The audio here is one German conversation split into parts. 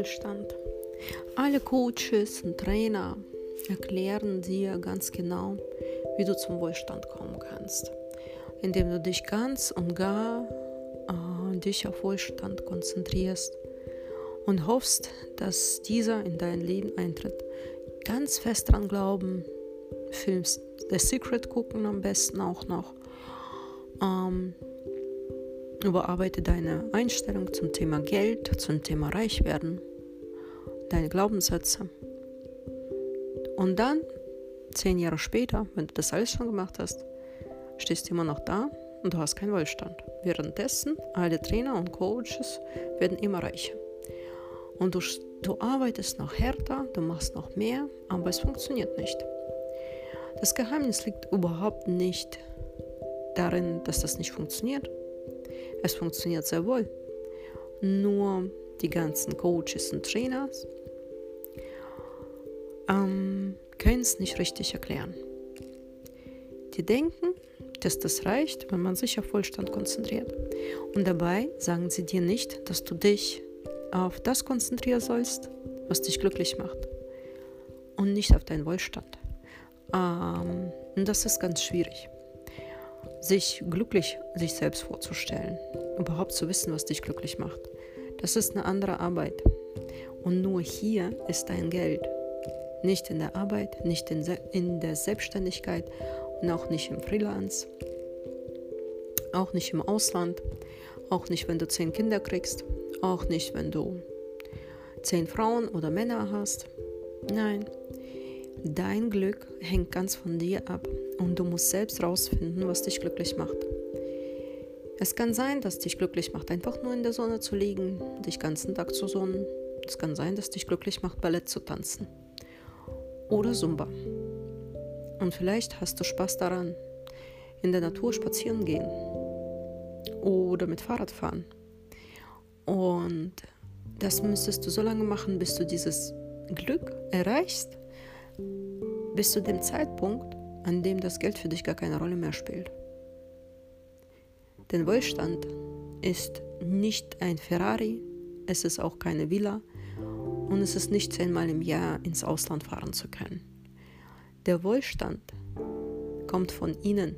Wohlstand. Alle Coaches und Trainer erklären dir ganz genau, wie du zum Wohlstand kommen kannst, indem du dich ganz und gar äh, dich auf Wohlstand konzentrierst und hoffst, dass dieser in dein Leben eintritt. Ganz fest daran glauben, Films The Secret gucken am besten auch noch. Ähm, überarbeite deine Einstellung zum Thema Geld, zum Thema Reichwerden, deine Glaubenssätze. Und dann, zehn Jahre später, wenn du das alles schon gemacht hast, stehst du immer noch da und du hast keinen Wohlstand. Währenddessen, alle Trainer und Coaches werden immer reicher. Und du, du arbeitest noch härter, du machst noch mehr, aber es funktioniert nicht. Das Geheimnis liegt überhaupt nicht darin, dass das nicht funktioniert. Es funktioniert sehr wohl. Nur die ganzen Coaches und Trainers ähm, können es nicht richtig erklären. Die denken, dass das reicht, wenn man sich auf Wohlstand konzentriert. Und dabei sagen sie dir nicht, dass du dich auf das konzentrieren sollst, was dich glücklich macht. Und nicht auf deinen Wohlstand. Ähm, und das ist ganz schwierig. Sich glücklich sich selbst vorzustellen, überhaupt zu wissen, was dich glücklich macht. Das ist eine andere Arbeit. Und nur hier ist dein Geld. Nicht in der Arbeit, nicht in, in der Selbstständigkeit und auch nicht im Freelance, auch nicht im Ausland, auch nicht, wenn du zehn Kinder kriegst, auch nicht, wenn du zehn Frauen oder Männer hast. Nein, dein Glück hängt ganz von dir ab und du musst selbst rausfinden, was dich glücklich macht. Es kann sein, dass dich glücklich macht, einfach nur in der Sonne zu liegen, dich ganzen Tag zu sonnen. Es kann sein, dass dich glücklich macht, Ballett zu tanzen oder Zumba. Und vielleicht hast du Spaß daran, in der Natur spazieren gehen oder mit Fahrrad fahren. Und das müsstest du so lange machen, bis du dieses Glück erreichst, bis zu dem Zeitpunkt, an dem das Geld für dich gar keine Rolle mehr spielt. Denn Wohlstand ist nicht ein Ferrari, es ist auch keine Villa, und es ist nicht zehnmal im Jahr ins Ausland fahren zu können. Der Wohlstand kommt von innen.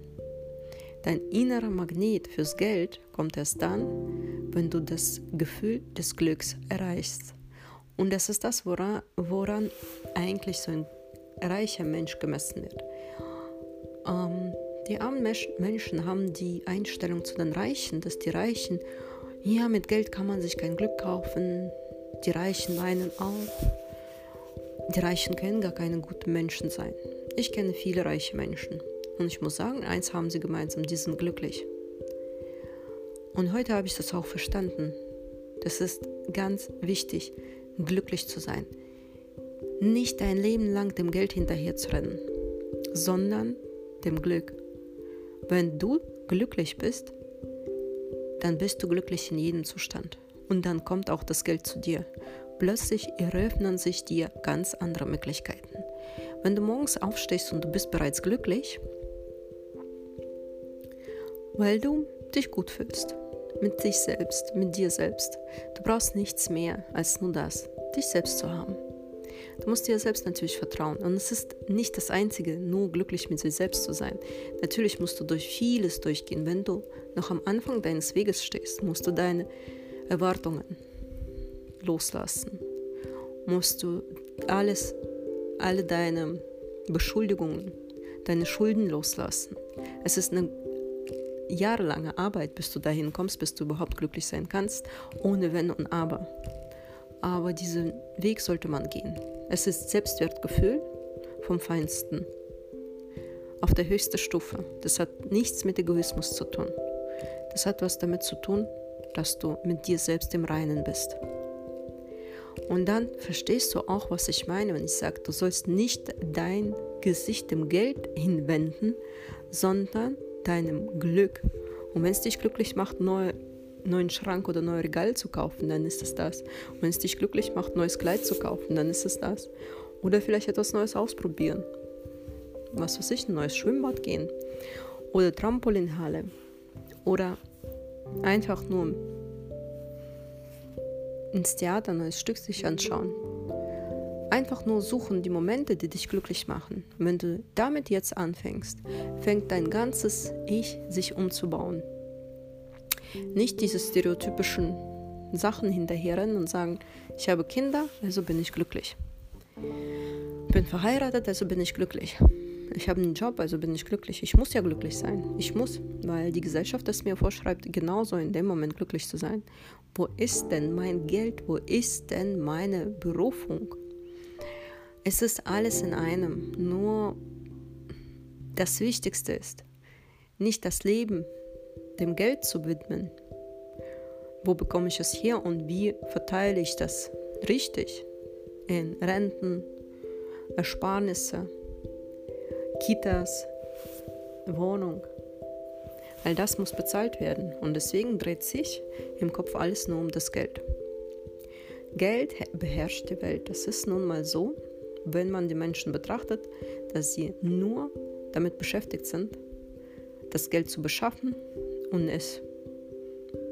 Dein innerer Magnet fürs Geld kommt erst dann, wenn du das Gefühl des Glücks erreichst. Und das ist das, woran, woran eigentlich so ein reicher Mensch gemessen wird. Ähm, die armen Menschen haben die Einstellung zu den Reichen, dass die Reichen, ja, mit Geld kann man sich kein Glück kaufen, die Reichen weinen auch. Die Reichen können gar keine guten Menschen sein. Ich kenne viele reiche Menschen. Und ich muss sagen, eins haben sie gemeinsam, die sind glücklich. Und heute habe ich das auch verstanden. Das ist ganz wichtig, glücklich zu sein. Nicht dein Leben lang dem Geld hinterher zu rennen, sondern dem Glück. Wenn du glücklich bist, dann bist du glücklich in jedem Zustand und dann kommt auch das Geld zu dir. Plötzlich eröffnen sich dir ganz andere Möglichkeiten. Wenn du morgens aufstehst und du bist bereits glücklich, weil du dich gut fühlst, mit dich selbst, mit dir selbst. Du brauchst nichts mehr als nur das, dich selbst zu haben. Du musst dir selbst natürlich vertrauen. Und es ist nicht das Einzige, nur glücklich mit sich selbst zu sein. Natürlich musst du durch vieles durchgehen. Wenn du noch am Anfang deines Weges stehst, musst du deine Erwartungen loslassen. Musst du alles, alle deine Beschuldigungen, deine Schulden loslassen. Es ist eine jahrelange Arbeit, bis du dahin kommst, bis du überhaupt glücklich sein kannst, ohne Wenn und Aber. Aber diesen Weg sollte man gehen. Es ist Selbstwertgefühl vom Feinsten. Auf der höchsten Stufe. Das hat nichts mit Egoismus zu tun. Das hat was damit zu tun, dass du mit dir selbst im Reinen bist. Und dann verstehst du auch, was ich meine, wenn ich sage, du sollst nicht dein Gesicht dem Geld hinwenden, sondern deinem Glück. Und wenn es dich glücklich macht, neue, neuen Schrank oder neue Regal zu kaufen, dann ist es das. Wenn es dich glücklich macht, neues Kleid zu kaufen, dann ist es das. Oder vielleicht etwas Neues ausprobieren. Was weiß ich, ein neues Schwimmbad gehen. Oder Trampolinhalle. Oder Einfach nur ins Theater ein neues Stück sich anschauen. Einfach nur suchen die Momente, die dich glücklich machen. wenn du damit jetzt anfängst, fängt dein ganzes Ich sich umzubauen. Nicht diese stereotypischen Sachen hinterherrennen und sagen, ich habe Kinder, also bin ich glücklich. Bin verheiratet, also bin ich glücklich. Ich habe einen Job, also bin ich glücklich. Ich muss ja glücklich sein. Ich muss, weil die Gesellschaft es mir vorschreibt, genauso in dem Moment glücklich zu sein. Wo ist denn mein Geld? Wo ist denn meine Berufung? Es ist alles in einem. Nur das Wichtigste ist, nicht das Leben dem Geld zu widmen. Wo bekomme ich es her und wie verteile ich das richtig in Renten, Ersparnisse, Kitas, Wohnung. All das muss bezahlt werden und deswegen dreht sich im Kopf alles nur um das Geld. Geld beherrscht die Welt. Das ist nun mal so, wenn man die Menschen betrachtet, dass sie nur damit beschäftigt sind, das Geld zu beschaffen und es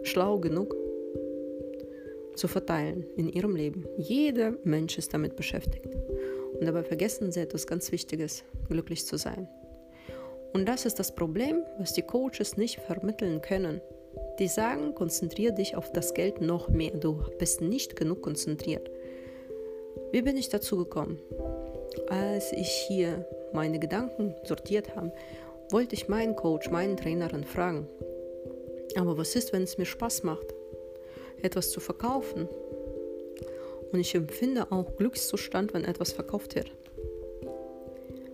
schlau genug zu verteilen in ihrem Leben. Jeder Mensch ist damit beschäftigt. Und dabei vergessen sie etwas ganz Wichtiges, glücklich zu sein. Und das ist das Problem, was die Coaches nicht vermitteln können. Die sagen, konzentriere dich auf das Geld noch mehr. Du bist nicht genug konzentriert. Wie bin ich dazu gekommen? Als ich hier meine Gedanken sortiert habe, wollte ich meinen Coach, meinen Trainerin fragen, aber was ist, wenn es mir Spaß macht, etwas zu verkaufen? Und ich empfinde auch Glückszustand, wenn etwas verkauft wird.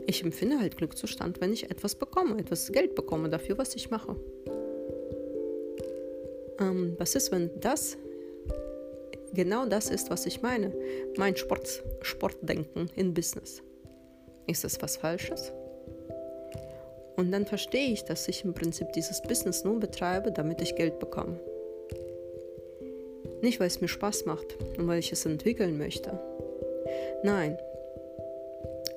Ich empfinde halt Glückszustand, wenn ich etwas bekomme, etwas Geld bekomme dafür, was ich mache. Ähm, was ist, wenn das genau das ist, was ich meine? Mein Sport, Sportdenken in Business. Ist das was Falsches? Und dann verstehe ich, dass ich im Prinzip dieses Business nur betreibe, damit ich Geld bekomme. Nicht, weil es mir Spaß macht und weil ich es entwickeln möchte. Nein,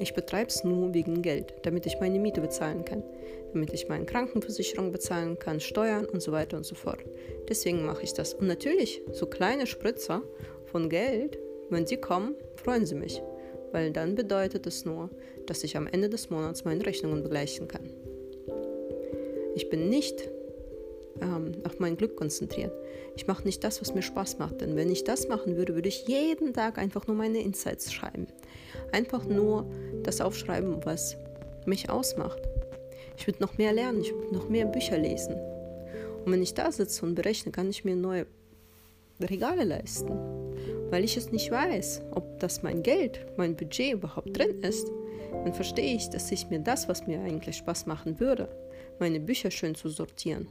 ich betreibe es nur wegen Geld, damit ich meine Miete bezahlen kann, damit ich meine Krankenversicherung bezahlen kann, Steuern und so weiter und so fort. Deswegen mache ich das. Und natürlich, so kleine Spritzer von Geld, wenn sie kommen, freuen sie mich, weil dann bedeutet es nur, dass ich am Ende des Monats meine Rechnungen begleichen kann. Ich bin nicht ähm, auf mein Glück konzentriert. Ich mache nicht das, was mir Spaß macht. Denn wenn ich das machen würde, würde ich jeden Tag einfach nur meine Insights schreiben. Einfach nur das aufschreiben, was mich ausmacht. Ich würde noch mehr lernen, ich würde noch mehr Bücher lesen. Und wenn ich da sitze und berechne, kann ich mir neue Regale leisten. Weil ich es nicht weiß, ob das mein Geld, mein Budget überhaupt drin ist, dann verstehe ich, dass ich mir das, was mir eigentlich Spaß machen würde, meine Bücher schön zu sortieren,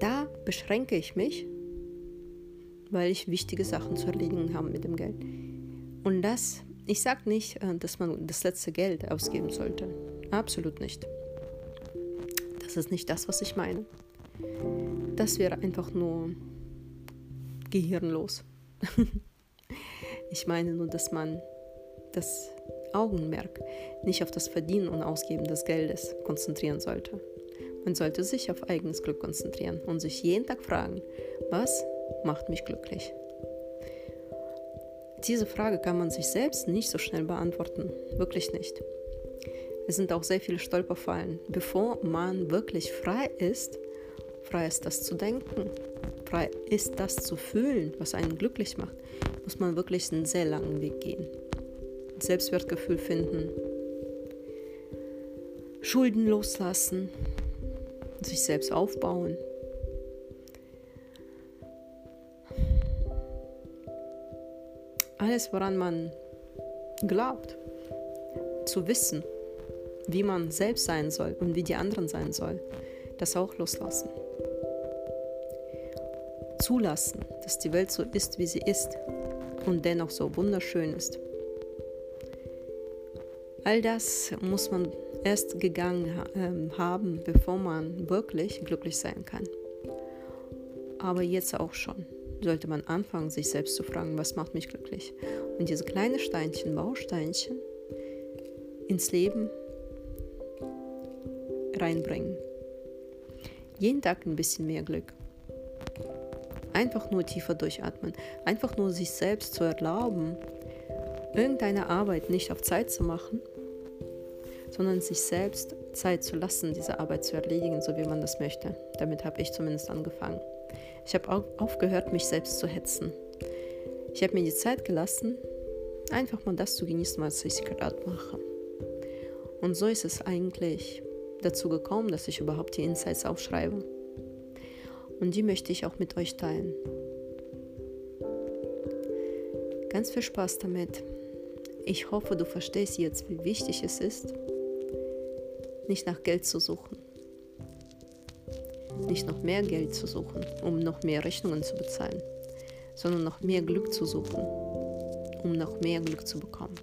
da beschränke ich mich, weil ich wichtige Sachen zu erledigen habe mit dem Geld. Und das, ich sage nicht, äh, dass man das letzte Geld ausgeben sollte. Absolut nicht. Das ist nicht das, was ich meine. Das wäre einfach nur gehirnlos. ich meine nur, dass man das Augenmerk nicht auf das Verdienen und Ausgeben des Geldes konzentrieren sollte. Man sollte sich auf eigenes Glück konzentrieren und sich jeden Tag fragen, was macht mich glücklich? Diese Frage kann man sich selbst nicht so schnell beantworten, wirklich nicht. Es sind auch sehr viele Stolperfallen. Bevor man wirklich frei ist, frei ist das zu denken, frei ist das zu fühlen, was einen glücklich macht, muss man wirklich einen sehr langen Weg gehen. Selbstwertgefühl finden, Schulden loslassen, sich selbst aufbauen. Alles, woran man glaubt, zu wissen, wie man selbst sein soll und wie die anderen sein sollen, das auch loslassen. Zulassen, dass die Welt so ist, wie sie ist und dennoch so wunderschön ist. All das muss man erst gegangen äh, haben, bevor man wirklich glücklich sein kann. Aber jetzt auch schon sollte man anfangen, sich selbst zu fragen, was macht mich glücklich? Und diese kleinen Steinchen, Bausteinchen ins Leben reinbringen. Jeden Tag ein bisschen mehr Glück. Einfach nur tiefer durchatmen. Einfach nur sich selbst zu erlauben, irgendeine Arbeit nicht auf Zeit zu machen, sondern sich selbst Zeit zu lassen, diese Arbeit zu erledigen, so wie man das möchte. Damit habe ich zumindest angefangen. Ich habe aufgehört, mich selbst zu hetzen. Ich habe mir die Zeit gelassen, einfach mal das zu genießen, was ich gerade mache. Und so ist es eigentlich dazu gekommen, dass ich überhaupt die Insights aufschreibe. Und die möchte ich auch mit euch teilen. Ganz viel Spaß damit. Ich hoffe, du verstehst jetzt, wie wichtig es ist, nicht nach Geld zu suchen. Nicht noch mehr Geld zu suchen, um noch mehr Rechnungen zu bezahlen, sondern noch mehr Glück zu suchen, um noch mehr Glück zu bekommen.